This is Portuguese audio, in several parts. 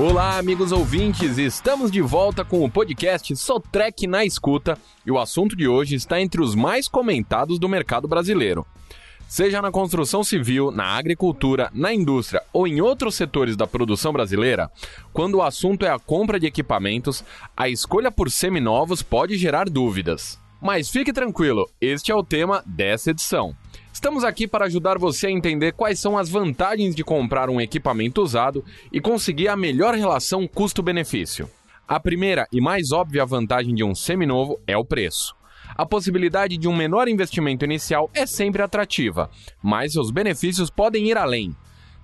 Olá, amigos ouvintes, estamos de volta com o podcast Sotrec na Escuta e o assunto de hoje está entre os mais comentados do mercado brasileiro. Seja na construção civil, na agricultura, na indústria ou em outros setores da produção brasileira, quando o assunto é a compra de equipamentos, a escolha por seminovos pode gerar dúvidas. Mas fique tranquilo, este é o tema dessa edição. Estamos aqui para ajudar você a entender quais são as vantagens de comprar um equipamento usado e conseguir a melhor relação custo-benefício. A primeira e mais óbvia vantagem de um seminovo é o preço. A possibilidade de um menor investimento inicial é sempre atrativa, mas seus benefícios podem ir além.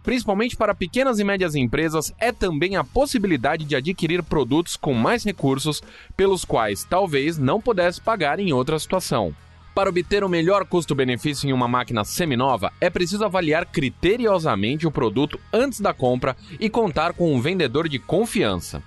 Principalmente para pequenas e médias empresas, é também a possibilidade de adquirir produtos com mais recursos, pelos quais talvez não pudesse pagar em outra situação. Para obter o melhor custo-benefício em uma máquina seminova, é preciso avaliar criteriosamente o produto antes da compra e contar com um vendedor de confiança.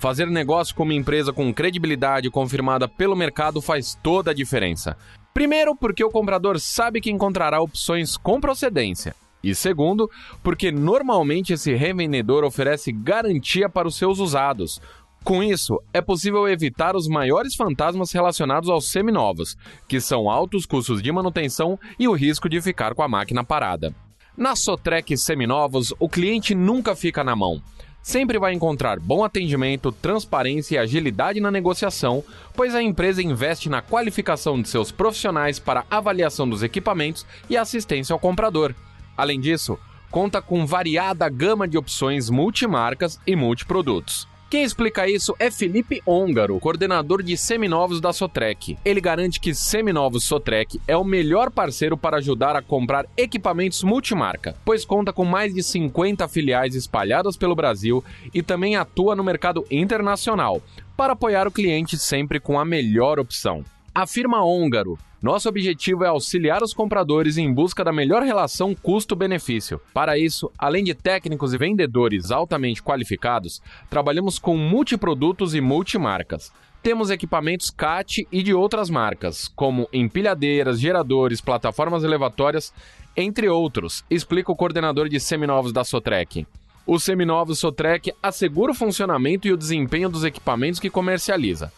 Fazer negócio com uma empresa com credibilidade confirmada pelo mercado faz toda a diferença. Primeiro, porque o comprador sabe que encontrará opções com procedência. E segundo, porque normalmente esse revendedor oferece garantia para os seus usados, com isso, é possível evitar os maiores fantasmas relacionados aos seminovos, que são altos custos de manutenção e o risco de ficar com a máquina parada. Na Sotrec Seminovos, o cliente nunca fica na mão. Sempre vai encontrar bom atendimento, transparência e agilidade na negociação, pois a empresa investe na qualificação de seus profissionais para avaliação dos equipamentos e assistência ao comprador. Além disso, conta com variada gama de opções multimarcas e multiprodutos. Quem explica isso é Felipe Ongaro, coordenador de seminovos da Sotrec. Ele garante que Seminovos Sotrec é o melhor parceiro para ajudar a comprar equipamentos multimarca, pois conta com mais de 50 filiais espalhadas pelo Brasil e também atua no mercado internacional, para apoiar o cliente sempre com a melhor opção. Afirma Ongaro, nosso objetivo é auxiliar os compradores em busca da melhor relação custo-benefício. Para isso, além de técnicos e vendedores altamente qualificados, trabalhamos com multiprodutos e multimarcas. Temos equipamentos CAT e de outras marcas, como empilhadeiras, geradores, plataformas elevatórias, entre outros, explica o coordenador de seminovos da Sotrec. O seminovos Sotrec assegura o funcionamento e o desempenho dos equipamentos que comercializa.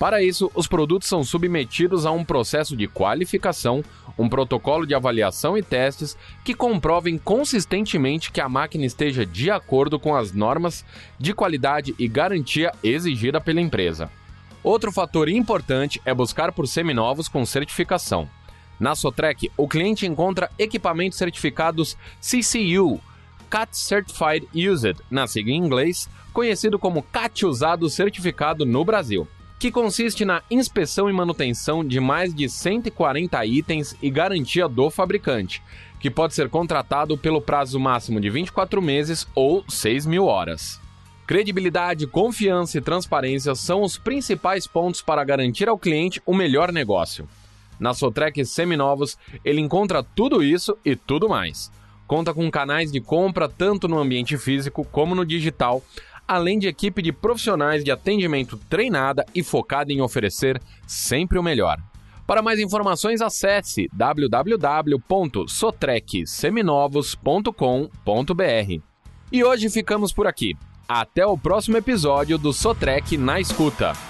Para isso, os produtos são submetidos a um processo de qualificação, um protocolo de avaliação e testes que comprovem consistentemente que a máquina esteja de acordo com as normas de qualidade e garantia exigida pela empresa. Outro fator importante é buscar por seminovos com certificação. Na Sotrec, o cliente encontra equipamentos certificados CCU, CAT Certified Used, na sigla em inglês, conhecido como CAT Usado Certificado no Brasil que consiste na inspeção e manutenção de mais de 140 itens e garantia do fabricante, que pode ser contratado pelo prazo máximo de 24 meses ou 6 mil horas. Credibilidade, confiança e transparência são os principais pontos para garantir ao cliente o melhor negócio. Na Sotrec Seminovos, ele encontra tudo isso e tudo mais. Conta com canais de compra tanto no ambiente físico como no digital, além de equipe de profissionais de atendimento treinada e focada em oferecer sempre o melhor. Para mais informações, acesse www.sotrecseminovos.com.br. E hoje ficamos por aqui. Até o próximo episódio do Sotrec na Escuta.